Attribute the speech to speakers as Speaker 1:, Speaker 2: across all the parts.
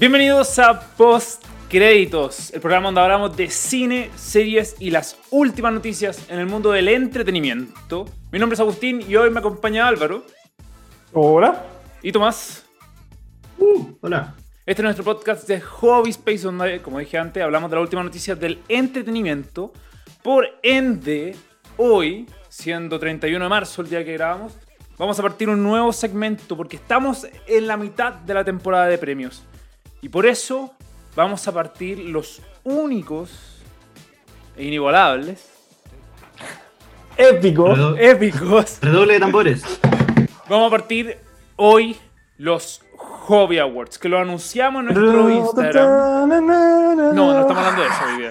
Speaker 1: Bienvenidos a Post Créditos, el programa donde hablamos de cine, series y las últimas noticias en el mundo del entretenimiento. Mi nombre es Agustín y hoy me acompaña Álvaro.
Speaker 2: Hola.
Speaker 1: Y Tomás.
Speaker 3: Uh, hola.
Speaker 1: Este es nuestro podcast de Hobby Space, donde, como dije antes, hablamos de las últimas noticias del entretenimiento. Por ende, hoy, siendo 31 de marzo, el día que grabamos, vamos a partir un nuevo segmento porque estamos en la mitad de la temporada de premios. Y por eso vamos a partir los únicos e inigualables,
Speaker 2: Épico.
Speaker 3: Redo-
Speaker 1: épicos.
Speaker 3: Redoble de tambores.
Speaker 1: Vamos a partir hoy los Hobby Awards, que lo anunciamos en nuestro Instagram. No, no estamos hablando de eso hoy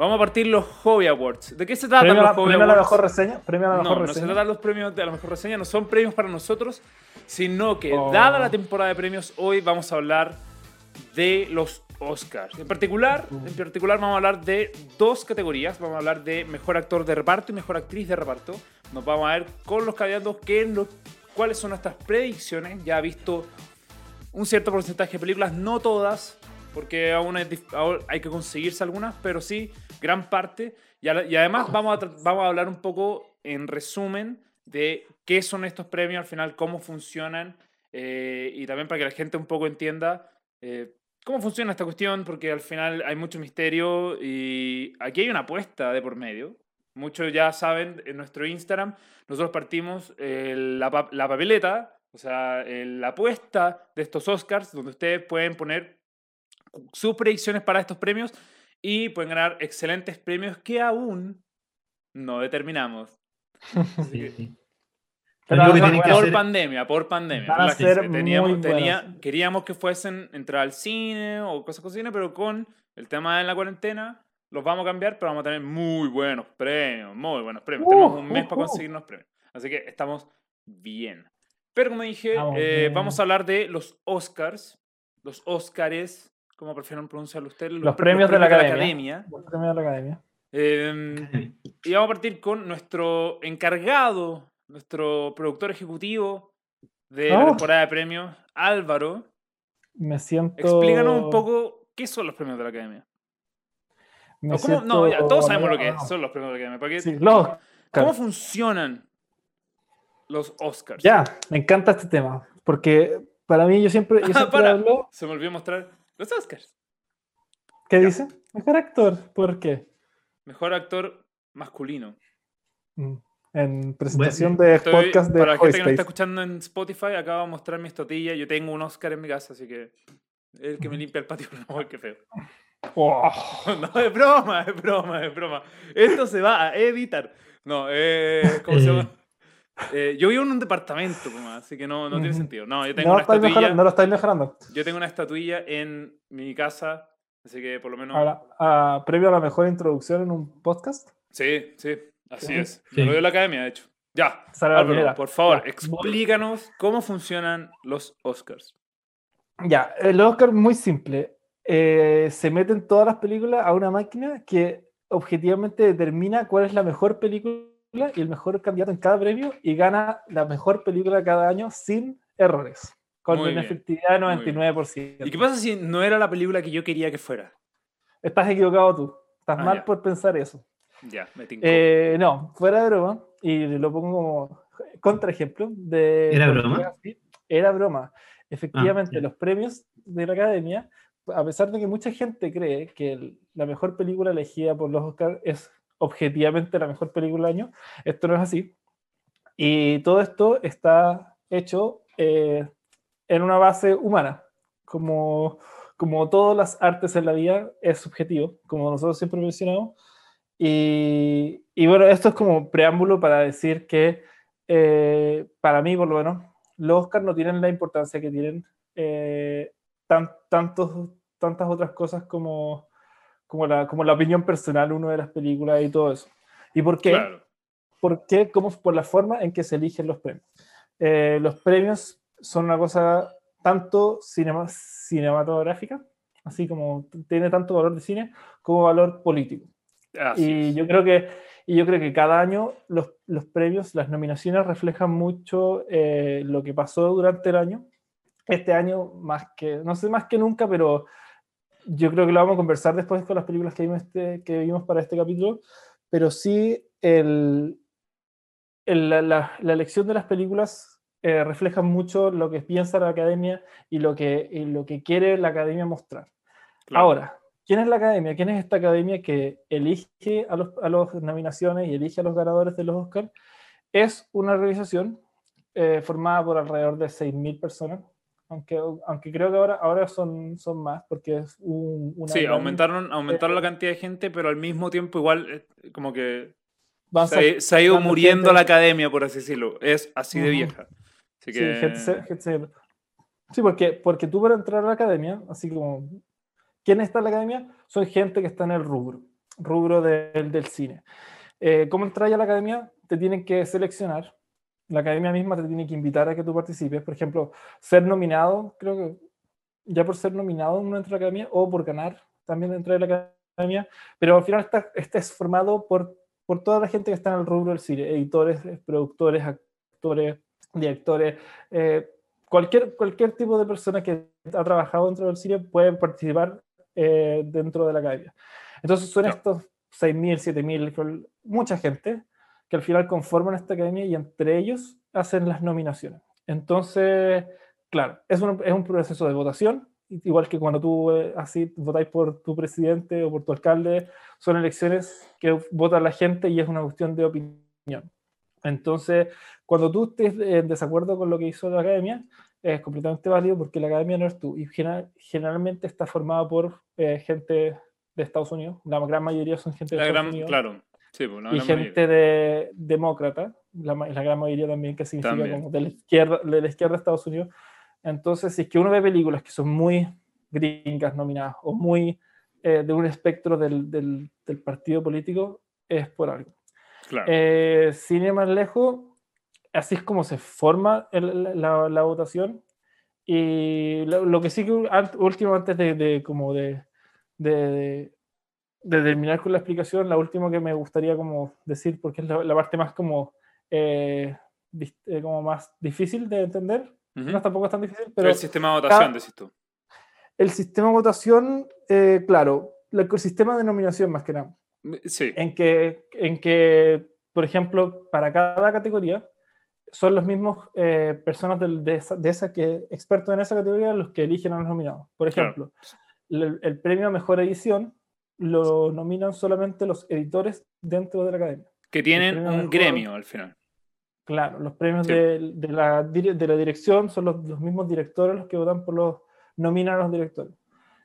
Speaker 1: Vamos a partir los Hobby Awards. ¿De qué se tratan
Speaker 2: Premio
Speaker 1: los
Speaker 2: la,
Speaker 1: Hobby
Speaker 2: premio a la mejor reseña. Premio a la
Speaker 1: No,
Speaker 2: mejor
Speaker 1: no se
Speaker 2: reseña.
Speaker 1: tratan los premios de la mejor reseña, no son premios para nosotros, sino que
Speaker 2: Oh.
Speaker 1: dada la temporada de premios, hoy vamos a hablar de los Oscars. En particular, en particular vamos a hablar de dos categorías. Vamos a hablar de mejor actor de reparto y mejor actriz de reparto. Nos vamos a ver con los candidatos qué es lo- cuáles son nuestras predicciones. Ya he visto un cierto porcentaje de películas, no todas, porque aún hay, hay que conseguirse algunas, pero sí gran parte. Y, a- y además vamos a, vamos a hablar un poco en resumen de qué son estos premios al final, cómo funcionan eh, y también para que la gente un poco entienda eh, cómo funciona esta cuestión, porque al final hay mucho misterio y aquí hay una apuesta de por medio. Muchos ya saben, en nuestro Instagram nosotros partimos eh, la, pa- la papeleta, o sea, la apuesta de estos Oscars, donde ustedes pueden poner sus predicciones para estos premios y pueden ganar excelentes premios que aún no determinamos.
Speaker 3: Sí, sí.
Speaker 2: Pero
Speaker 3: Lo que
Speaker 1: por
Speaker 3: hacer-
Speaker 1: pandemia, por pandemia.
Speaker 2: Van a
Speaker 1: relájense.
Speaker 2: ser
Speaker 1: Teníamos,
Speaker 2: muy
Speaker 1: tenía- queríamos que fuesen entrar al cine o cosas con cine, pero con el tema de la cuarentena los vamos a cambiar, pero vamos a tener muy buenos premios, muy buenos premios.
Speaker 2: Uh,
Speaker 1: Tenemos un mes
Speaker 2: uh,
Speaker 1: para
Speaker 2: uh.
Speaker 1: conseguirnos premios. Así que estamos bien. Pero como dije,
Speaker 2: Estamos
Speaker 1: eh, vamos a hablar de los Oscars, los Oscars, ¿cómo prefieren pronunciarlo ustedes?
Speaker 2: Los premios de la
Speaker 1: premios
Speaker 2: academia. Los premios de la academia.
Speaker 1: Eh, y vamos a partir con nuestro encargado, nuestro productor ejecutivo de la
Speaker 2: Oh.
Speaker 1: temporada de premios, Álvaro.
Speaker 2: Me siento.
Speaker 1: Explícanos un poco qué son los premios de la academia.
Speaker 2: me siento-
Speaker 1: no, ya, todos sabemos lo que son los premios de la academia. ¿para qué-
Speaker 2: Sí, los
Speaker 1: ¿Cómo funcionan los Oscars?
Speaker 2: Ya, me encanta este tema. Porque para mí, yo siempre, yo
Speaker 1: Ah,
Speaker 2: siempre
Speaker 1: para.
Speaker 2: hablo.
Speaker 1: Se me olvidó mostrar los Oscars.
Speaker 2: ¿Qué
Speaker 1: Ya.
Speaker 2: dice? Mejor actor. ¿Por qué?
Speaker 1: Mejor actor masculino.
Speaker 2: Mm, En presentación
Speaker 3: Bueno,
Speaker 2: de
Speaker 1: Estoy-
Speaker 2: podcast de
Speaker 1: para la gente que nos
Speaker 2: Hoyspace.
Speaker 1: está escuchando en Spotify, acabo de mostrar mi estotilla. Yo tengo un Oscar en mi casa, así que el que me limpia el patio. No, qué feo.
Speaker 2: Oh,
Speaker 1: No, es broma, es broma, es broma. Esto se va a editar. No, eh, ¿cómo se llama? Eh, yo vivo en un departamento, como, así que no, no tiene sentido. No, yo tengo
Speaker 2: no,
Speaker 1: una estatuilla.
Speaker 2: mejorando, no lo estáis mejorando.
Speaker 1: Yo tengo una estatuilla en mi casa, así que por lo menos.
Speaker 2: Ahora, ah, previo a la mejor introducción en un podcast.
Speaker 1: Sí, sí, así
Speaker 2: Sí.
Speaker 1: es.
Speaker 3: Sí.
Speaker 1: Lo dio la academia, de hecho. Ya, Álvaro, por favor,
Speaker 2: Ya.
Speaker 1: explícanos cómo funcionan los Oscars.
Speaker 2: Ya, el Oscar muy simple. Eh, se meten todas las películas a una máquina que objetivamente determina cuál es la mejor película y el mejor candidato en cada premio y gana la mejor película cada año sin errores, con
Speaker 1: Muy
Speaker 2: una
Speaker 1: bien,
Speaker 2: efectividad de
Speaker 1: muy bien.
Speaker 2: 99%.
Speaker 1: ¿Y qué pasa si no era la película que yo quería que fuera?
Speaker 2: Estás equivocado tú. Estás
Speaker 1: Ah,
Speaker 2: mal
Speaker 1: ya.
Speaker 2: por pensar eso.
Speaker 1: Ya, me.
Speaker 2: Eh, no, fuera de broma, y lo pongo como contraejemplo de...
Speaker 3: ¿Era broma?
Speaker 2: Era broma. Efectivamente,
Speaker 3: ya.
Speaker 2: los premios de la Academia, a pesar de que mucha gente cree que el- la mejor película elegida por los Oscars es objetivamente la mejor película del año, esto no es así. Y todo esto está hecho eh, en una base humana, como, como todas las artes en la vida es subjetivo, como nosotros siempre mencionamos. Y, y bueno, esto es como preámbulo para decir que eh, para mí, por lo menos, los Oscars no tienen la importancia que tienen eh, tan, tantos, tantas otras cosas como, como, la, como la opinión personal uno de las películas y todo eso. ¿Y por qué?
Speaker 1: Claro.
Speaker 2: ¿Por qué? Como por la forma en que se eligen los premios. Eh, los premios son una cosa tanto cinema- cinematográfica, así como tiene tanto valor de cine, como valor político.
Speaker 1: Así
Speaker 2: Y
Speaker 1: es.
Speaker 2: yo creo que, y yo creo que cada año los, los premios, las nominaciones reflejan mucho eh, lo que pasó durante el año este año más que, no sé más que nunca, pero yo creo que lo vamos a conversar después con las películas que vimos, este, que vimos para este capítulo, pero sí el, el- la, la- la elección de las películas eh, refleja mucho lo que piensa la academia y lo que, y lo que quiere la academia mostrar.
Speaker 1: Claro.
Speaker 2: Ahora, ¿quién es la academia? ¿Quién es esta academia que elige a los, a los nominaciones y elige a los ganadores de los Oscars? Es una organización eh, formada por alrededor de 6.000 personas, aunque, aunque creo que ahora, ahora son, son más, porque es un, una
Speaker 1: Sí,
Speaker 2: gran-
Speaker 1: aumentaron, aumentaron la cantidad de gente, pero al mismo tiempo igual eh, como que
Speaker 2: van
Speaker 1: se, ha- se ha ido muriendo
Speaker 2: gente-
Speaker 1: la academia, por así decirlo. Es así de vieja. Así
Speaker 2: Sí,
Speaker 1: que...
Speaker 2: se- sí, porque, porque tú para entrar a la academia, así como, ¿quién está en la academia? Son gente que está en el rubro, rubro del- del cine. Eh, ¿Cómo entras a la academia? Te tienen que seleccionar, la academia misma te tiene que invitar a que tú participes, por ejemplo, ser nominado, creo que ya por ser nominado uno entra a la academia, o por ganar también entra a la academia, pero al final está, este es formado por, por toda la gente que está en el rubro del cine, editores, productores, actores, directores, eh, cualquier, cualquier tipo de persona que ha trabajado dentro del cine puede participar eh, dentro de la academia. Entonces son
Speaker 1: Claro.
Speaker 2: estos 6.000, 7.000, mucha gente que al final conforman esta academia y entre ellos hacen las nominaciones. Entonces, claro, es un, es un proceso de votación, igual que cuando tú eh, así votáis por tu presidente o por tu alcalde, son elecciones que vota la gente y es una cuestión de opinión. Entonces, cuando tú estés en desacuerdo con lo que hizo la academia, es completamente válido porque la academia no eres tú y general- generalmente está formada por eh, gente de Estados Unidos, la gran mayoría son gente de
Speaker 1: La
Speaker 2: Estados
Speaker 1: gran,
Speaker 2: Unidos
Speaker 1: claro. Sí, pues, la
Speaker 2: y
Speaker 1: mayoría.
Speaker 2: gente de demócrata, la, la gran mayoría también, que significa
Speaker 1: También.
Speaker 2: como de la, izquierda, de la izquierda de Estados Unidos. Entonces, si es que uno ve películas que son muy gringas nominadas o muy eh, de un espectro del, del- del partido político, es por algo.
Speaker 1: Claro.
Speaker 2: Eh, sin ir más lejos, así es como se forma el- la, la votación. Y lo, lo que sí que último, antes de, de como de, de, de- de terminar con la explicación, la última que me gustaría como decir, porque es la, la parte más como, eh, eh, como más difícil de entender,
Speaker 1: Ujú.
Speaker 2: no tampoco es tan difícil, pero
Speaker 1: el sistema de votación, decís tú.
Speaker 2: el sistema de votación, eh, claro, el ecosistema de nominación más que nada
Speaker 1: Sí,
Speaker 2: en que, en que, por ejemplo, para cada categoría son los mismos eh, personas del- de, esa, de esa que expertos en esa categoría los que eligen a los nominados. Por
Speaker 1: Claro.
Speaker 2: ejemplo, el, el premio a mejor edición lo nominan solamente los editores dentro de la academia.
Speaker 1: que tienen un gremio al final.
Speaker 2: Claro, los premios
Speaker 1: Sí.
Speaker 2: de, de la, de la dirección son los, los mismos directores los que votan por los, nominan a los directores.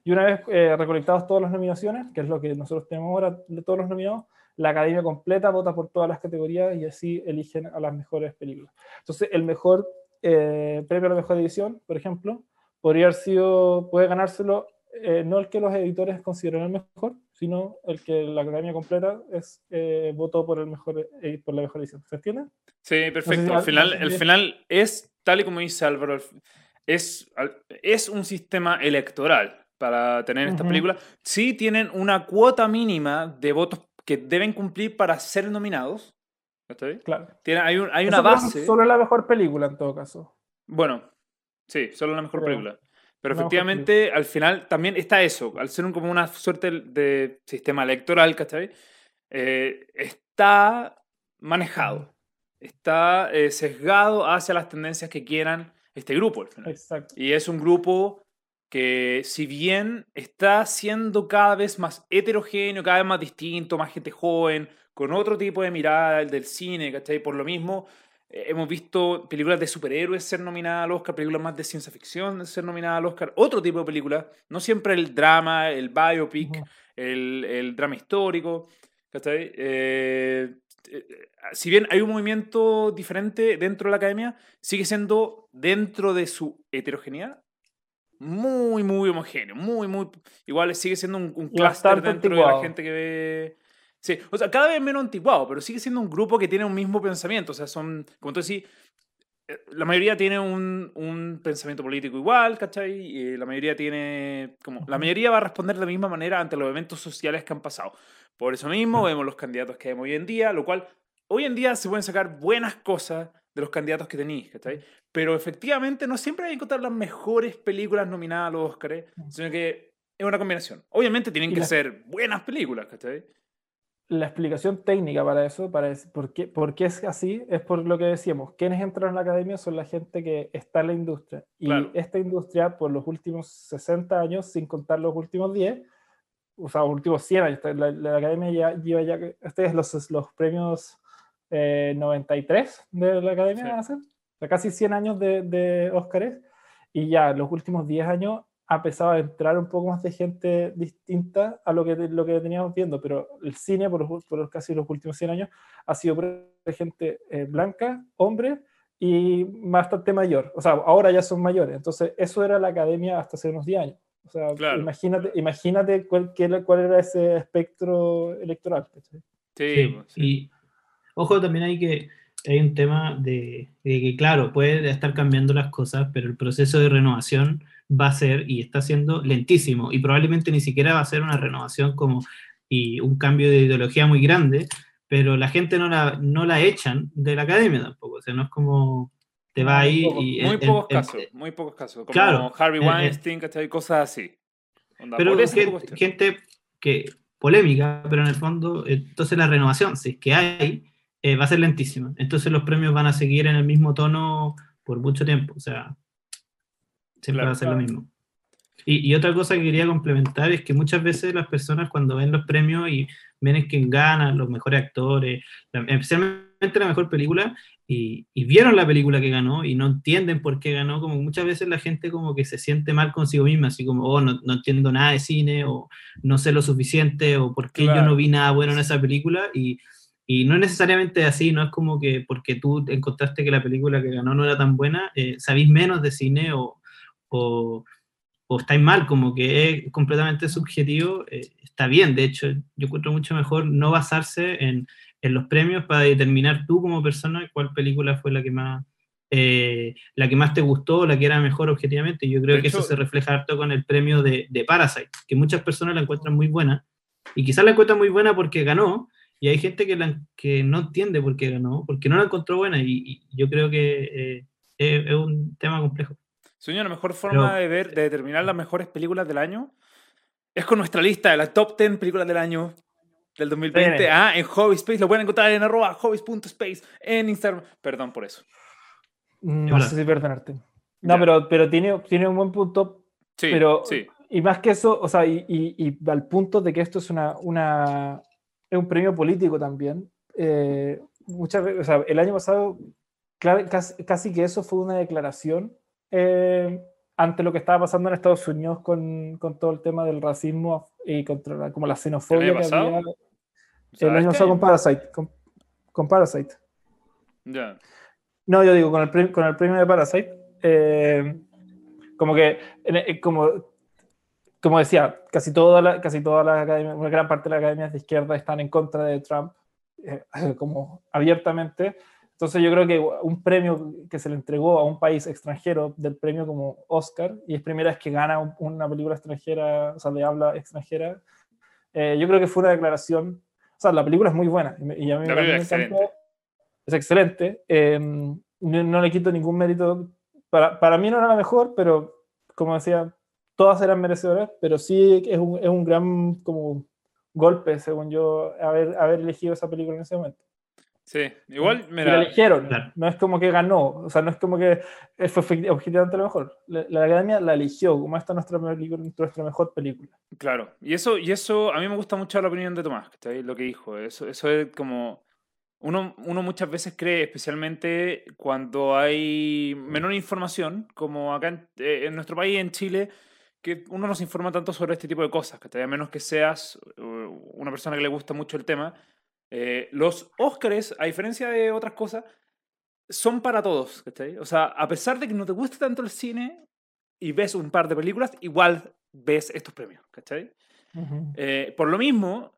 Speaker 2: Y una vez eh, recolectados todas las nominaciones, que es lo que nosotros tenemos ahora de todos los nominados, la academia completa vota por todas las categorías y así eligen a las mejores películas. Entonces, el mejor eh, premio a la mejor edición, por ejemplo, podría haber sido, puede ganárselo eh, no el que los editores consideran el mejor, sino el que la academia completa es, eh, votó por, el mejor, eh, por la mejor edición. ¿Se entiende?
Speaker 1: Sí, perfecto.
Speaker 2: al-
Speaker 1: al final,
Speaker 2: no sé
Speaker 1: el
Speaker 2: si-
Speaker 1: final es, tal y como dice Álvaro, es, es un sistema electoral para tener esta película. Sí tienen una cuota mínima de votos que deben cumplir para ser nominados. ¿Está bien?
Speaker 2: Claro.
Speaker 1: Tiene- hay, un- hay una
Speaker 2: Eso
Speaker 1: base.
Speaker 2: Solo la mejor película en todo caso.
Speaker 1: Bueno, sí, solo la mejor película. Pero efectivamente, al final también está eso. Al ser un- como una suerte de sistema electoral, ¿cachai? Eh, está manejado. Está eh, sesgado hacia las tendencias que quieran este grupo, al final.
Speaker 2: Exacto.
Speaker 1: Y es un grupo que, si bien está siendo cada vez más heterogéneo, cada vez más distinto, más gente joven, con otro tipo de mirada el del cine, ¿cachai? Por lo mismo, hemos visto películas de superhéroes ser nominadas al Oscar, películas más de ciencia ficción ser nominadas al Oscar, otro tipo de películas, no siempre el drama, el biopic, el, el drama histórico, ¿cachai? Eh, eh, si bien hay un movimiento diferente dentro de la academia, sigue siendo dentro de su heterogeneidad muy, muy homogéneo, muy, muy... Igual sigue siendo un, un clúster dentro de la gente que ve... Sí, o sea, cada vez menos antiguado, pero sigue siendo un grupo que tiene un mismo pensamiento, o sea, son, como tú decís, eh, la mayoría tiene un, un pensamiento político igual, ¿cachai? Y la mayoría tiene, como, la mayoría va a responder de la misma manera ante los eventos sociales que han pasado. Por eso mismo vemos los candidatos que vemos hoy en día, lo cual hoy en día se pueden sacar buenas cosas de los candidatos que tenéis, ¿cachai? Pero efectivamente no siempre hay que encontrar las mejores películas nominadas a los Oscars, sino que es una combinación. Obviamente tienen que ser buenas películas, ¿cachai?
Speaker 2: La explicación técnica para eso, para es- por, qué, por qué es así, es por lo que decíamos. Quienes entran a la academia son la gente que está en la industria. Y
Speaker 1: Claro.
Speaker 2: esta industria, por los últimos 60 años, sin contar los últimos 10, o sea, los últimos 100 años, la, la academia ya lleva ya, este es los, los premios eh, 93 de la academia,
Speaker 1: Sí.
Speaker 2: ser, o sea, casi 100 años de, de Óscares, y ya los últimos 10 años ha empezado a entrar un poco más de gente distinta a lo que, lo que teníamos viendo, pero el cine por, los, por los casi los últimos 100 años ha sido de gente eh, blanca, hombre y bastante mayor. O sea, ahora ya son mayores. Entonces, eso era la academia hasta hace unos 10 años. O sea,
Speaker 1: Claro.
Speaker 2: imagínate, imagínate cuál, qué era- cuál era ese espectro electoral.
Speaker 1: Sí,
Speaker 3: Sí,
Speaker 1: pues, sí.
Speaker 3: Y ojo, también hay que hay un tema de, de que, claro, puede estar cambiando las cosas, pero el proceso de renovación va a ser y está siendo lentísimo y probablemente ni siquiera va a ser una renovación como y un cambio de ideología muy grande, pero la gente no la, no la echan de la academia tampoco, o sea, no es como te va ahí
Speaker 2: tampoco.
Speaker 3: y...
Speaker 1: Muy
Speaker 3: el- el-
Speaker 1: pocos
Speaker 3: el-
Speaker 1: casos, muy pocos casos. Como
Speaker 3: Claro,
Speaker 1: Harvey
Speaker 3: eh, eh.
Speaker 1: Weinstein. Cosas así. Onda,
Speaker 3: pero
Speaker 1: por ese
Speaker 3: gen-
Speaker 1: tipo de cuestión.
Speaker 3: gente que polémica, pero en el fondo, eh, entonces la renovación, si es que hay, eh, va a ser lentísima. Entonces los premios van a seguir en el mismo tono por mucho tiempo, o sea, siempre
Speaker 1: Claro,
Speaker 3: va a ser
Speaker 2: claro.
Speaker 3: lo mismo. Y, y otra cosa que quería complementar es que muchas veces las personas cuando ven los premios y ven quién gana, los mejores actores, la- especialmente la mejor película, y, y vieron la película que ganó y no entienden por qué ganó, como muchas veces la gente como que se siente mal consigo misma, así como, oh, no, no entiendo nada de cine, o no sé lo suficiente, o por qué yo
Speaker 1: Claro.
Speaker 3: no vi nada bueno en esa película, y, y no es necesariamente así, no es como que porque tú encontraste que la película que ganó no era tan buena, eh, sabís menos de cine o, o, o estáis mal, como que es completamente subjetivo, eh, está bien, de hecho, yo encuentro mucho mejor no basarse en, en los premios para determinar tú como persona cuál película fue la que más... eh, la que más te gustó, la que era mejor objetivamente. Yo creo
Speaker 1: De
Speaker 3: que
Speaker 1: hecho-
Speaker 3: eso se refleja harto con el premio de, de Parasite, que muchas personas la encuentran muy buena, y quizás la encuentran muy buena porque ganó, y hay gente que, la- que no entiende por qué ganó, porque no la encontró buena, y, y yo creo que eh, es, es un tema complejo.
Speaker 1: Sueño, la mejor forma
Speaker 3: Pero-
Speaker 1: de ver, de determinar las mejores películas del año es con nuestra lista de las top 10 películas del año del 2020.
Speaker 2: Bene.
Speaker 1: Ah, en Hobby Space. Lo pueden encontrar en arroba hobbies.space en Instagram. Perdón por eso.
Speaker 2: No
Speaker 3: Hola.
Speaker 2: sé si perdonarte. No,
Speaker 1: Ya.
Speaker 2: pero, pero tiene, tiene un buen punto.
Speaker 1: Sí,
Speaker 2: pero,
Speaker 1: sí.
Speaker 2: Y más que eso, o sea, y, y- y al punto de que esto es una, una es un premio político también. eh, muchas veces, o sea, el año pasado, casi, casi que eso fue una declaración eh, ante lo que estaba pasando en Estados Unidos con, con todo el tema del racismo y contra la, como la xenofobia que había. El año pasado con. Parasite. Con, con Parasite.
Speaker 1: Ya.
Speaker 2: No, yo digo, con el, premio, con el premio de Parasite, eh, como que, eh, como, como decía, casi toda la, casi toda la academia, una gran parte de las academias de izquierda están en contra de Trump, eh, como abiertamente. Entonces yo creo que un premio que se le entregó a un país extranjero del premio como Oscar, y es primera vez que gana un- una película extranjera, o sea, de habla extranjera, eh, yo creo que fue una declaración, o sea, la película es muy buena, y, a mí,
Speaker 1: La
Speaker 2: a mí me encantó. Es excelente. eh, no, no le quito ningún mérito. Para, para mí no era la mejor, pero como decía, todas eran merecedoras, pero sí es un, es un gran como golpe, según yo, haber, haber elegido esa película en ese momento.
Speaker 1: Sí. Igual,
Speaker 2: Y la eligieron,
Speaker 3: Claro.
Speaker 2: no es como que ganó, o sea, no es como que fue objetivamente lo mejor. La, la academia la eligió como esta es nuestra, película, nuestra mejor película.
Speaker 1: Claro, y eso, y eso, a mí me gusta mucho la opinión de Tomás. Lo que dijo. Eso, eso es como. Uno, uno muchas veces cree, especialmente cuando hay menor información, como acá en, eh, en nuestro país, en Chile, que uno no se informa tanto sobre este tipo de cosas, ¿cachai? A menos que seas uh, una persona que le gusta mucho el tema. Eh, los Óscares, a diferencia de otras cosas, son para todos, ¿cachai? O sea, a pesar de que no te guste tanto el cine y ves un par de películas, igual ves estos premios, ¿cachai? Eh, por lo mismo,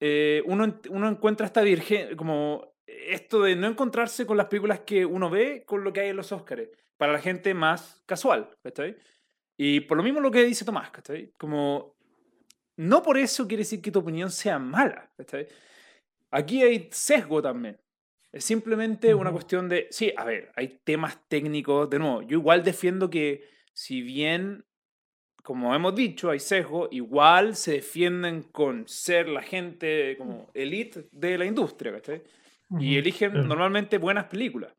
Speaker 1: eh, uno, uno encuentra esta virgen, como esto de no encontrarse con las películas que uno ve con lo que hay en los Oscars, para la gente más casual, ¿cachai? Y por lo mismo lo que dice Tomás, ¿cachai? Como, no por eso quiere decir que tu opinión sea mala, ¿cachai? Aquí hay sesgo también. Es simplemente una cuestión de, sí, a ver, hay temas técnicos, de nuevo, yo igual defiendo que si bien, como hemos dicho, hay sesgo, igual se defienden con ser la gente como elite de la industria, ¿cachai? Y eligen normalmente buenas películas.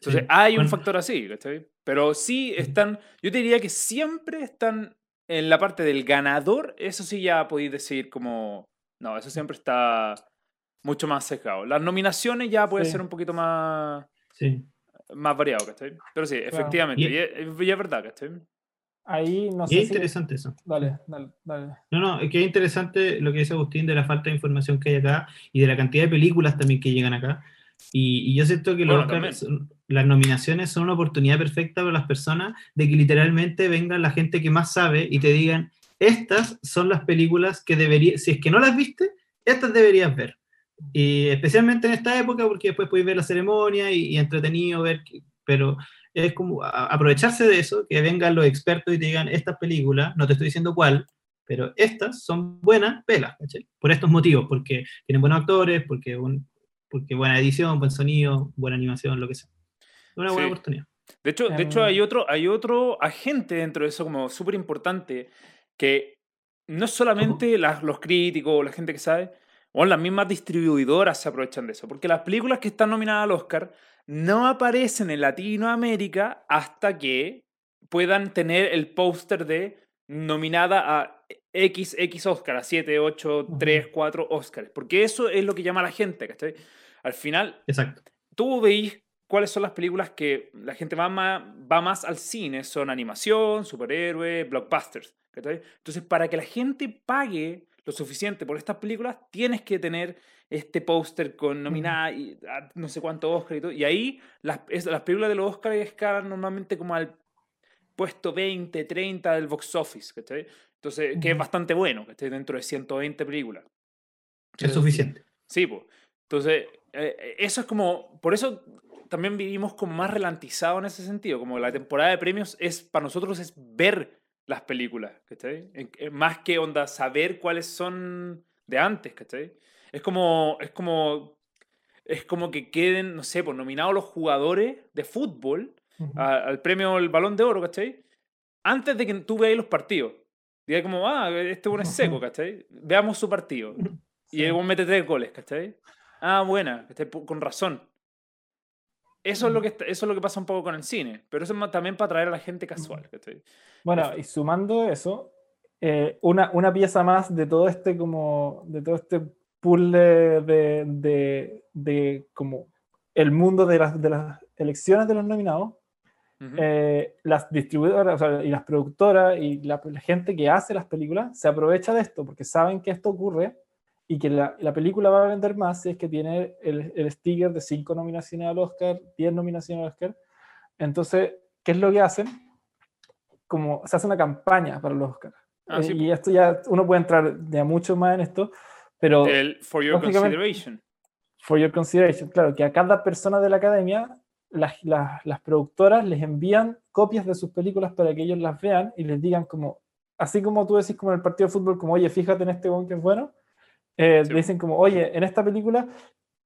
Speaker 1: Entonces
Speaker 3: Sí.
Speaker 1: hay un factor así, ¿cachai? Pero sí están, yo te diría que siempre están en la parte del ganador, eso sí ya podéis decir como, no, eso siempre está mucho más sesgado. Las nominaciones ya puede
Speaker 2: Sí.
Speaker 1: ser un poquito más,
Speaker 3: Sí.
Speaker 1: más variado, ¿cachai? Pero sí, efectivamente,
Speaker 3: Y-
Speaker 1: y es, y es verdad, ¿cachai?
Speaker 2: Ahí no
Speaker 3: Y
Speaker 2: sé
Speaker 3: es
Speaker 2: si...
Speaker 3: interesante eso.
Speaker 2: Dale, dale, dale.
Speaker 3: No, no, es que es interesante lo que dice Agustín de la falta de información que hay acá y de la cantidad de películas también que llegan acá. Y, y yo siento que los
Speaker 1: Bueno,
Speaker 3: son- las nominaciones son una oportunidad perfecta para las personas de que literalmente venga la gente que más sabe y te digan, estas son las películas que deberías, si es que no las viste, estas deberías ver. Y especialmente en esta época, porque después podéis ver la ceremonia y, y entretenido ver, que- pero es como a- aprovecharse de eso, que vengan los expertos y te digan, estas películas, no te estoy diciendo cuál, pero estas son buenas velas. Por estos motivos, porque tienen buenos actores, porque, un- porque buena edición, buen sonido, buena animación, lo que sea. Una buena
Speaker 1: Sí.
Speaker 3: oportunidad.
Speaker 1: De hecho, de hecho
Speaker 2: Em.
Speaker 1: hay, otro, hay otro agente dentro de eso como súper importante que no solamente las- los críticos o la gente que sabe, o las mismas distribuidoras se aprovechan de eso, porque las películas que están nominadas al Oscar no aparecen en Latinoamérica hasta que puedan tener el póster de nominada a XX Oscar, a 7, 8, 3, 4 Oscars, porque eso es lo que llama a la gente, ¿cachai? Al final,
Speaker 3: Exacto.
Speaker 1: tú veis cuáles son las películas que la gente va más, va más al cine. Son animación, superhéroes, blockbusters. Entonces, para que la gente pague lo suficiente por estas películas, tienes que tener este póster con nominada y a no sé cuántos Oscar y todo. Y ahí las, es- las películas de los Oscars escalan normalmente como al puesto 20, 30 del box office. ¿cachai? Entonces, que es bastante bueno, que esté dentro de 120 películas.
Speaker 3: Es suficiente.
Speaker 1: Sí, pues. Entonces, eh, eso es como, por eso también vivimos como más ralentizado en ese sentido, como la temporada de premios es, para nosotros es ver las películas, ¿cachai? Más que onda saber cuáles son de antes, ¿cachai? Es como, es como, es como que queden, no sé, pues nominados los jugadores de fútbol a- al premio el Balón de Oro, ¿cachai? Antes de que tú veáis los partidos. Diga como, ah, este bueno es seco, ¿cachai? Veamos su partido. Y
Speaker 2: Sí.
Speaker 1: el weón mete tres goles, ¿cachai? Ah, buena, ¿cachai? Con razón. Eso es, lo que, eso es lo que pasa un poco con el cine, pero eso es también para atraer a la gente casual, ¿cachai?
Speaker 2: Bueno, y sumando eso, eh, una, una pieza más de todo este como de todo este puzzle de, de, de como el mundo de las, de las elecciones de los nominados, eh, las distribuidoras o sea, y las productoras y la, la gente que hace las películas se aprovecha de esto porque saben que esto ocurre y que la, la película va a vender más si es que tiene el, el sticker de 5 nominaciones al Oscar, 10 nominaciones al Oscar. Entonces, ¿qué es lo que hacen? Como se hace una campaña para los Oscars.
Speaker 1: Ah, sí,
Speaker 2: Eh, y esto ya, uno puede entrar de mucho más en esto, pero
Speaker 1: el For Your Consideration.
Speaker 2: for your consideration, claro, que a cada persona de la academia, las, las, las productoras les envían copias de sus películas para que ellos las vean y les digan como, así como tú decís como en el partido de fútbol, como, oye, fíjate en este one que es bueno, eh,
Speaker 1: Sí.
Speaker 2: dicen como, oye, en esta película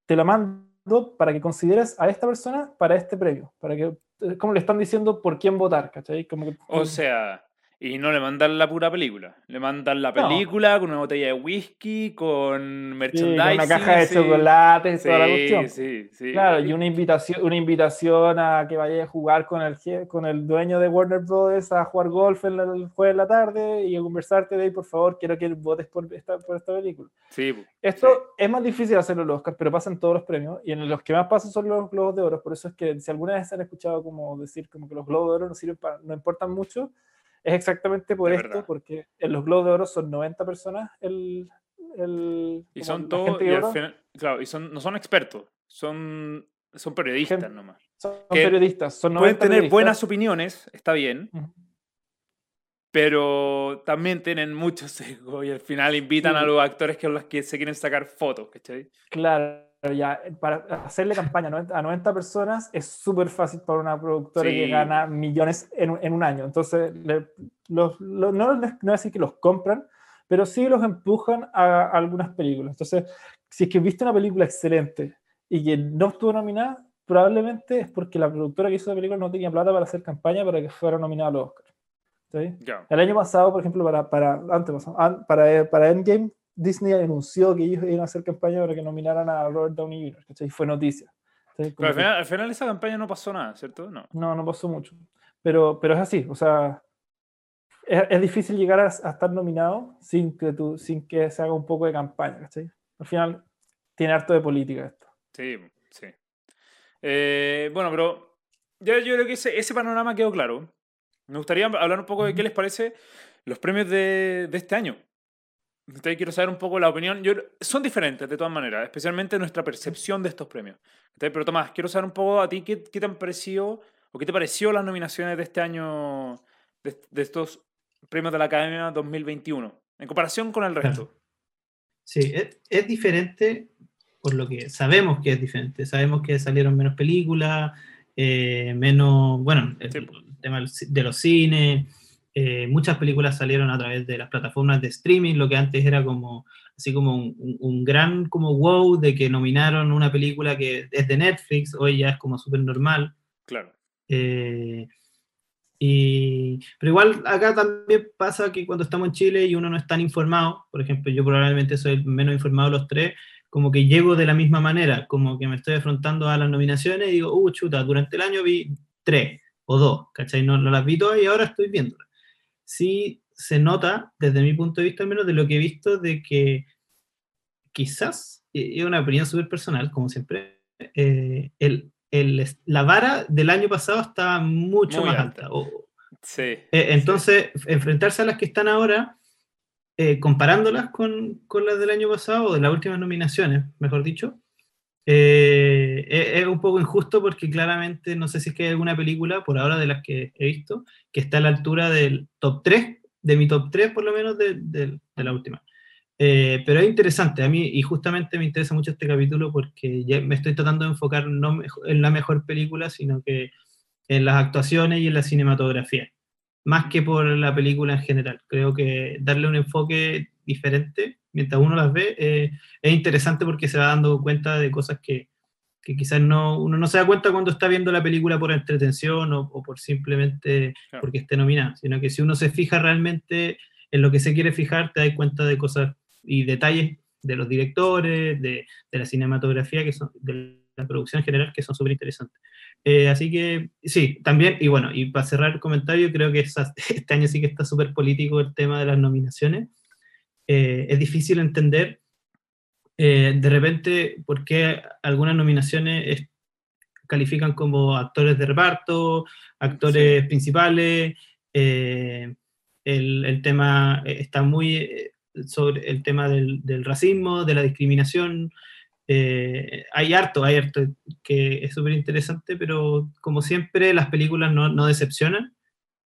Speaker 2: te la mando para que consideres a esta persona para este premio, para que, eh, como le están diciendo por quién votar, ¿cachai? Como que,
Speaker 1: O sea, y no le mandan la pura película, le mandan la
Speaker 2: No.
Speaker 1: película con una botella de whisky, con
Speaker 2: sí,
Speaker 1: merchandising.
Speaker 2: con una caja de
Speaker 1: sí.
Speaker 2: chocolates y toda la
Speaker 1: Sí,
Speaker 2: cuestión.
Speaker 1: sí, sí.
Speaker 2: Claro, y una invitación, una invitación a que vaya a jugar con el, con el dueño de Warner Bros. a jugar golf en la- el jueves de la tarde y a conversarte de ahí, por favor, quiero que votes por esta, por esta película.
Speaker 1: Sí.
Speaker 2: Esto es más difícil hacerlo en los Oscars, pero pasa en todos los premios y en los que más pasa son los Globos de Oro. Por eso es que si alguna vez han escuchado como decir como que los Globos de Oro no sirven para, no importan mucho, es exactamente por
Speaker 1: Es
Speaker 2: esto,
Speaker 1: verdad.
Speaker 2: porque en los Globos de Oro son 90 personas el... el
Speaker 1: Y son todos, claro, y son, no son expertos, son, son periodistas
Speaker 2: Gente-
Speaker 1: nomás.
Speaker 2: Son
Speaker 1: que
Speaker 2: periodistas, son 90
Speaker 1: Pueden tener
Speaker 2: periodistas.
Speaker 1: buenas opiniones, está bien,
Speaker 2: Ujú.
Speaker 1: pero también tienen mucho sesgo y al final invitan
Speaker 2: Sí.
Speaker 1: a los actores que los que se quieren sacar fotos, ¿cachai?
Speaker 2: Claro, ya eh, para hacerle campaña a 90 a 90 personas es súper fácil para una productora que
Speaker 1: Sí.
Speaker 2: gana millones en, en un año. Entonces, le- los, lo- no, no es decir que los compran, pero sí los empujan a, a algunas películas. Entonces, si es que viste una película excelente y que no estuvo nominada, probablemente es porque la productora que hizo la película no tenía plata para hacer campaña para que fuera nominada a los Oscars. ¿sí?
Speaker 1: Ya.
Speaker 2: El año pasado, por ejemplo, para, para, antes, para, para Endgame, Disney anunció que ellos iban a hacer campaña para que nominaran a Robert Downey Jr., ¿cachai? Fue noticia.
Speaker 1: al
Speaker 2: que-
Speaker 1: final, al final esa campaña no pasó nada, ¿cierto? No.
Speaker 2: no, no pasó mucho. Pero, pero es así, o sea, es, es difícil llegar a, a estar nominado sin que, tú, sin que se haga un poco de campaña, ¿cachai? Al final tiene harto de política esto.
Speaker 1: Sí, sí. Eh, bueno, pero ya yo creo que ese, ese panorama quedó claro. Me gustaría hablar un poco de qué les parece los premios de, de este año. Entonces quiero saber un poco la opinión. Yo, son diferentes de todas maneras, especialmente nuestra percepción de estos premios. Entonces, pero Tomás, quiero saber un poco a ti qué, qué te han parecido o qué te pareció las nominaciones de este año, de, de estos premios de la Academia 2021, en comparación con el resto.
Speaker 3: Sí, es, es diferente por lo que sabemos que es diferente. Sabemos que salieron menos películas, eh, menos, bueno, el,
Speaker 1: Sí.
Speaker 3: tema de los cines, eh, muchas películas salieron a través de las plataformas de streaming, lo que antes era como así como un, un- un gran como wow de que nominaron una película que es de Netflix, hoy ya es como súper normal.
Speaker 1: Claro.
Speaker 3: Eh, y, pero igual acá también pasa que cuando estamos en Chile y uno no es tan informado, por ejemplo, yo probablemente soy el menos informado de los tres, como que llego de la misma manera, como que me estoy afrontando a las nominaciones y digo, uh, chuta, durante el año vi tres o dos, ¿cachai? No, no las vi todas y ahora estoy viéndolas. Sí se nota, desde mi punto de vista al menos, de lo que he visto, de que quizás, y es una opinión súper personal, como siempre, eh, el, el- la vara del año pasado está mucho
Speaker 1: Muy
Speaker 3: más
Speaker 1: alta.
Speaker 3: alta. o-
Speaker 1: Sí.
Speaker 3: eh, entonces, enfrentarse a las que están ahora, eh, comparándolas con, con las del año pasado, o de las últimas nominaciones, mejor dicho, eh, es, es un poco injusto porque claramente no sé si es que hay alguna película, por ahora de las que he visto, que está a la altura del top 3, de mi top 3 por lo menos de, de- la última. Eh, pero es interesante, a mí, y justamente me interesa mucho este capítulo porque ya me estoy tratando de enfocar no en la mejor película, sino que en las actuaciones y en la cinematografía, más que por la película en general. Creo que darle un enfoque diferente mientras uno las ve eh, es interesante porque se va dando cuenta de cosas que, que quizás no, uno no se da cuenta cuando está viendo la película por entretención o, o por simplemente
Speaker 1: Claro.
Speaker 3: porque esté nominada, sino que si uno se fija realmente en lo que se quiere fijar, te das cuenta de cosas y detalles de los directores, de, de la cinematografía, que son, de la producción en general, que son súper interesantes. Eh, así que sí, también, y bueno, y para cerrar el comentario, creo que esa- este año sí que está súper político el tema de las nominaciones. Eh, es difícil entender eh, de repente por qué algunas nominaciones es- califican como actores de reparto, actores principales, eh, el, el tema eh, está muy eh, sobre el tema del, del racismo, de la discriminación. eh, hay harto, hay harto que es súper interesante, pero como siempre las películas no, no decepcionan,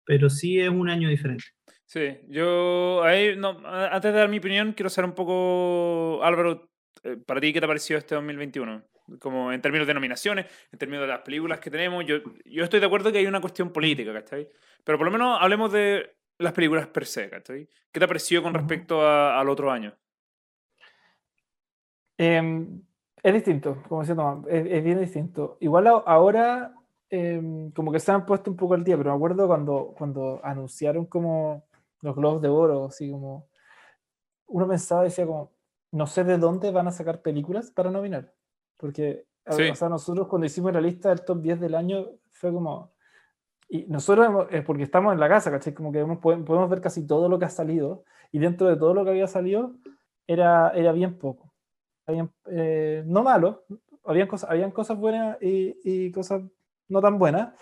Speaker 3: pero sí es un año diferente.
Speaker 1: Sí, yo ahí, no, antes de dar mi opinión, quiero saber un poco, Álvaro, eh, para ti, ¿qué te ha parecido este 2021? Como en términos de nominaciones, en términos de las películas que tenemos, yo, yo estoy de acuerdo que hay una cuestión política, ¿cachai? Pero por lo menos hablemos de las películas per se, ¿cachai? ¿Qué te ha parecido con respecto a- al otro año?
Speaker 2: Em, es distinto, como decía Tomás, es, es bien distinto. Igual ahora em, como que se han puesto un poco al día, pero me acuerdo cuando, cuando anunciaron como los Globos de Oro, así como uno pensaba, decía como, no sé de dónde van a sacar películas para nominar, porque
Speaker 1: Sí.
Speaker 2: o sea, nosotros cuando hicimos la lista del top 10 del año fue como, y nosotros, porque estamos en la casa, ¿cachai? Como que podemos, podemos ver casi todo lo que ha salido, y dentro de todo lo que había salido, era, era bien poco. Habían, eh, no malo, habían cosas, habían cosas buenas y, y cosas no tan buenas,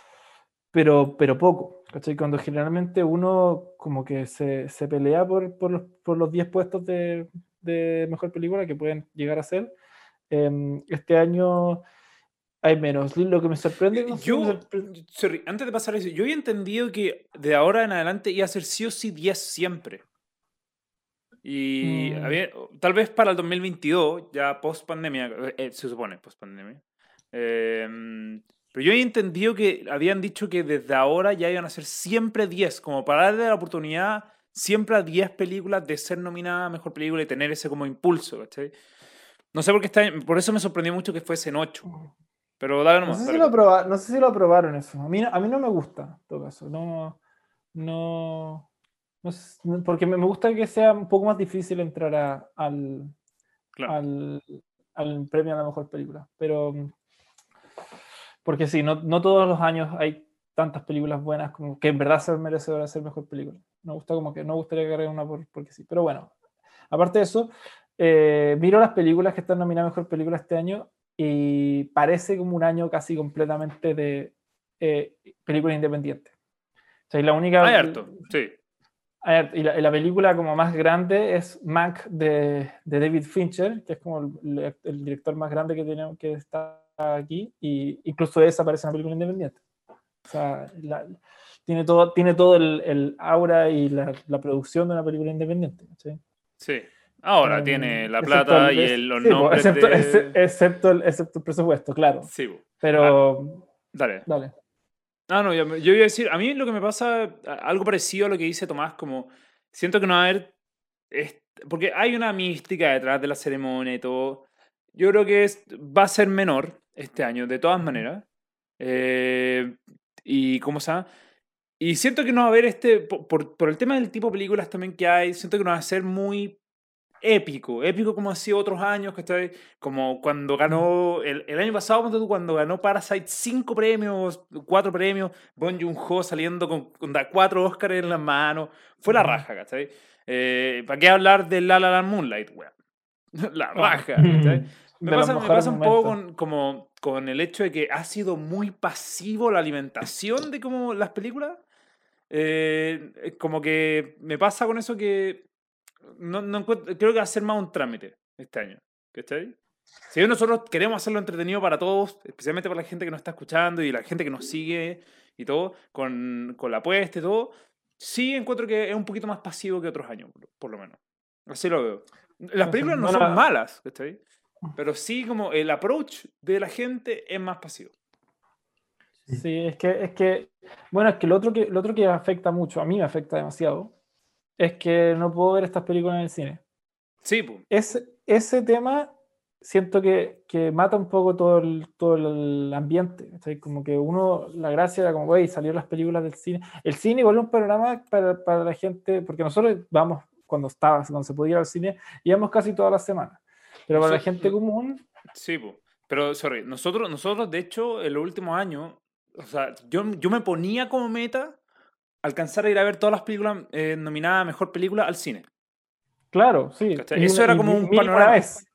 Speaker 2: pero, pero poco. ¿Cachai? Cuando generalmente uno como que se, se pelea por, por, los, por los 10 puestos de, de mejor película que pueden llegar a ser, em, este año hay menos. Lo que me sorprende... no sé, me
Speaker 1: Yo,
Speaker 2: sorpre-
Speaker 1: sorry, antes de pasar a eso, yo había entendido que de ahora en adelante iba a ser sí o sí 10 siempre. Y
Speaker 2: Mm.
Speaker 1: había- tal vez para el 2022, ya post pandemia, eh, se supone post pandemia. Pero yo había entendido que habían dicho que desde ahora ya iban a ser siempre 10, como para darle la oportunidad siempre a 10 películas de ser nominada a mejor película y tener ese como impulso, ¿cachai? No sé por qué está. Por eso me sorprendió mucho que fuese en 8. Pero dale
Speaker 2: No sé, si lo no sé si lo aprobaron eso. A mí, no- a mí no me gusta, en todo caso. No, no, no sé, no- porque me gusta que sea un poco más difícil entrar a- al,
Speaker 1: Claro.
Speaker 2: al, al premio a la mejor película. Pero, porque sí, no, no todos los años hay tantas películas buenas como que en verdad son merecedoras de ser mejor película. Me gusta como que no gustaría agarrar una por, porque sí. Pero bueno, aparte de eso, eh, miro las películas que están nominadas a mejor película este año y parece como un año casi completamente de eh, película independiente. O sea, y la única.
Speaker 1: Hay harto, sí.
Speaker 2: hay harto. Y la, y la película como más grande es Mank de, de David Fincher, que es como el, el director más grande que, tiene, que está aquí, y incluso esa parece una película independiente. O sea, la- tiene todo, tiene todo el, el aura y la, la producción de una película independiente. ¿sí?
Speaker 1: Sí. Ahora
Speaker 2: Um,
Speaker 1: tiene la plata
Speaker 2: el-
Speaker 1: y el- los
Speaker 2: sí, po,
Speaker 1: nombres
Speaker 2: excepto,
Speaker 1: de...
Speaker 2: ex- excepto el, excepto el presupuesto, claro.
Speaker 1: Sí, po.
Speaker 2: Pero,
Speaker 1: dale.
Speaker 2: dale.
Speaker 1: Ah, no, yo, yo iba a decir, a mí lo que me pasa, algo parecido a lo que dice Tomás, como siento que no va a haber, porque hay una mística detrás de la ceremonia y todo. Yo creo que es, va a ser menor este año, de todas maneras. Eh, y cómo se llama. Y siento que no va a haber este, por, por, el tema del tipo de películas también que hay, siento que no va a ser muy épico, épico como ha sido otros años, que está como cuando ganó, el, el año pasado, cuando ganó Parasite cinco premios, cuatro premios, Bon Joon-ho saliendo con, con cuatro Oscars en las manos, fue la raja, ¿cachai? Eh, ¿Para qué hablar de La La Land Moonlight, weón? La raja, ¿cachai? Me pasa, me pasa un poco con, como, con el hecho de que ha sido muy pasivo la alimentación de como las películas. Eh, es como que me pasa con eso que no, no encuentro- creo que va a ser más un trámite este año. ¿Cachai? Si nosotros queremos hacerlo entretenido para todos, especialmente para la gente que nos está escuchando y la gente que nos sigue y todo, con, con la apuesta y todo, sí encuentro que es un poquito más pasivo que otros años, por, lo menos. Así lo veo. Las películas no
Speaker 2: no
Speaker 1: son
Speaker 2: la-
Speaker 1: malas, ¿cachai? Pero sí como el approach de la gente es más pasivo.
Speaker 2: Sí, es que, es que, bueno, es que lo otro que, lo otro que afecta mucho, a mí me afecta demasiado, es que no puedo ver estas películas en el cine.
Speaker 1: Sí, pues.
Speaker 2: Ese, ese tema siento que, que mata un poco todo el, todo el ambiente. ¿cachai? Como que uno, la gracia era como, güey, salieron las películas del cine. El cine igual es un programa para, para la gente, porque nosotros vamos cuando estaba, cuando se podía ir al cine, íbamos casi todas las semanas. Pero para la
Speaker 1: Nosotros-
Speaker 2: gente común,
Speaker 1: Sí, po. pero, sorry, nosotros, nosotros de hecho, en los últimos años, o sea, yo, yo me ponía como meta alcanzar a ir a ver todas las películas eh, nominadas a Mejor Película al cine.
Speaker 2: Claro, sí. Y
Speaker 1: Eso
Speaker 2: una-
Speaker 1: era como un panorama.
Speaker 2: vez.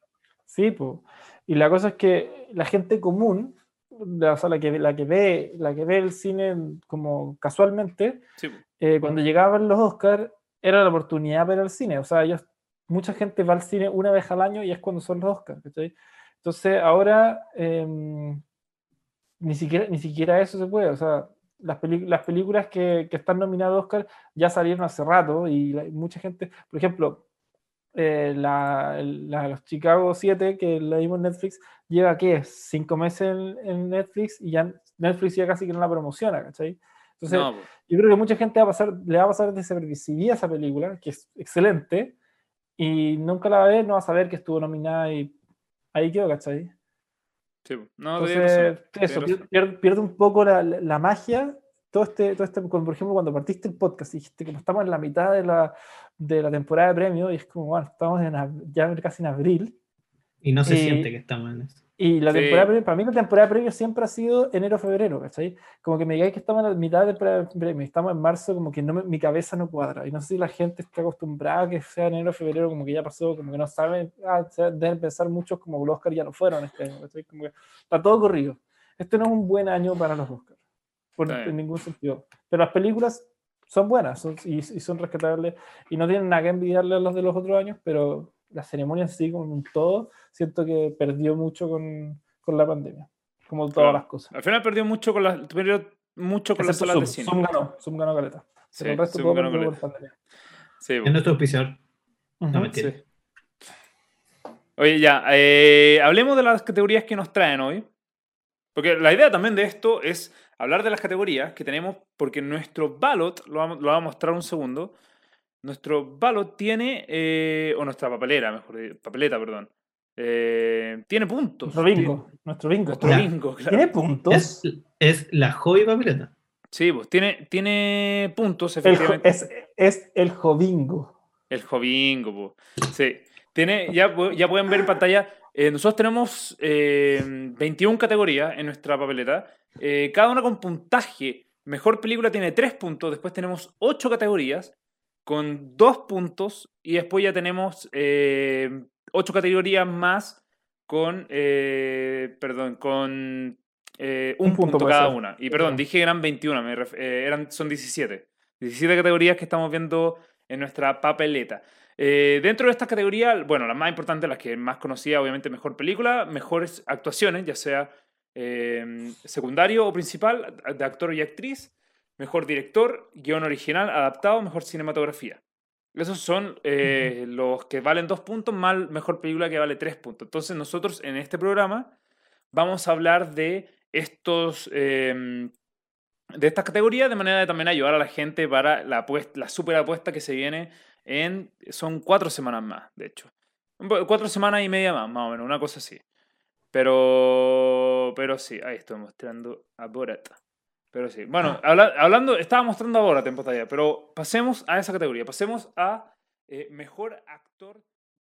Speaker 2: Sí, pues. Y la cosa es que la gente común, la, o sea, la que, la que ve, la que ve el cine como casualmente,
Speaker 1: Sí, po.
Speaker 2: eh, cuando llegaban los Oscars, era la oportunidad para ir al cine. O sea, ellos, mucha gente va al cine una vez al año y es cuando son los Oscars. ¿cachai? Entonces, ahora em, ni, siquiera, ni siquiera eso se puede. O sea, las, las películas que, que están nominadas a Oscar ya salieron hace rato y la- mucha gente, por ejemplo, eh, la, la- los Chicago 7 que la vimos en Netflix, lleva, ¿qué? Cinco meses en, en Netflix y ya Netflix ya casi que no la promociona, ¿cachai? Entonces,
Speaker 1: No,
Speaker 2: yo creo que mucha gente va a pasar, le va a pasar desapercibida esa película, que es excelente, y nunca la va a ver, no va a saber que estuvo nominada y ahí quedó, ¿cachai?
Speaker 1: Sí. No,
Speaker 2: Entonces, eso, pierde un poco la, la- magia. Todo este, todo este, como por ejemplo, cuando partiste el podcast, dijiste como estamos en la mitad de la, de la temporada de premios, y es como, bueno, estamos en, ya casi en abril,
Speaker 3: Y no se
Speaker 2: Y-
Speaker 3: siente que estamos en eso.
Speaker 2: Y la
Speaker 1: Sí.
Speaker 2: temporada premios, para mí la temporada premios siempre ha sido enero-febrero, ¿cachai? Como que me digáis que estamos en la mitad de la temporada estamos en marzo, como que no me- mi cabeza no cuadra. Y no sé si la gente está acostumbrada a que sea enero-febrero, como que ya pasó, como que no saben, ah, deben pensar muchos como los Oscars ya no fueron este año, ¿cachai? Como que está todo corrido. Este no es un buen año para los Oscars, por, en ningún sentido. Pero las películas son buenas son- y, y son rescatables y no tienen nada que envidiarle a los de los otros años, pero la ceremonia en sí, como un todo, siento que perdió mucho con, con la pandemia, como todas
Speaker 1: Claro.
Speaker 2: las cosas.
Speaker 1: Al final perdió mucho con las, perdió mucho con las salas de
Speaker 2: Zoom,
Speaker 1: cine.
Speaker 2: Zoom ganó, Zoom ganó caleta.
Speaker 1: Sí,
Speaker 2: Pero el resto todo
Speaker 1: ganó
Speaker 2: perdió
Speaker 1: caleta.
Speaker 2: por pandemia.
Speaker 1: Sí.
Speaker 3: Es nuestro auspiciador. No,
Speaker 2: Ujú.
Speaker 3: mentira.
Speaker 1: Sí. Oye, ya, eh, hablemos de las categorías que nos traen hoy. Porque la idea también de esto es hablar de las categorías que tenemos, porque nuestro ballot, lo vamos, lo vamos a mostrar un segundo, nuestro ballot tiene, eh, o nuestra papelera, mejor, dicho, papeleta, perdón, eh, tiene puntos.
Speaker 2: Nuestro bingo. Nuestro bingo.
Speaker 1: Nuestro bingo, claro.
Speaker 2: ¿Tiene puntos?
Speaker 3: Es, es la hobby papeleta.
Speaker 1: Sí, pues tiene, tiene puntos,
Speaker 2: El
Speaker 1: efectivamente.
Speaker 2: es, es el jobingo.
Speaker 1: El Jovingo, po. Sí. Tiene, ya, ya pueden ver en pantalla. eh, nosotros tenemos eh, 21 categorías en nuestra papeleta. eh, cada una con puntaje. Mejor película tiene 3 puntos. Después tenemos 8 categorías con 2 puntos. Y después ya tenemos 8 categorías más con. eh, perdón, con eh, un,
Speaker 2: Un punto
Speaker 1: cada
Speaker 2: ser.
Speaker 1: una. Y perdón, dije que eran 21. me ref- eh, eran, son 17. 17 categorías que estamos viendo en nuestra papeleta. Eh, dentro de estas categorías, bueno, las más importantes, las que más conocía, obviamente, mejor película, mejores actuaciones, ya sea eh, secundario o principal, de actor y actriz, mejor director, guion original, adaptado, mejor cinematografía. Esos son eh, los que valen dos puntos, más mejor película que vale tres puntos. Entonces, nosotros en este programa vamos a hablar de estos. eh, de estas categorías, de manera de también ayudar a la gente para la, apuesta, la super apuesta que se viene en. Son cuatro semanas más, de hecho. Cuatro semanas y media más, más o menos, una cosa así. Pero. Pero sí, ahí estoy mostrando a Borat. Pero sí. Bueno, habla- hablando, estaba mostrando a Borat en pantalla, pero pasemos a esa categoría. Pasemos a eh, mejor actor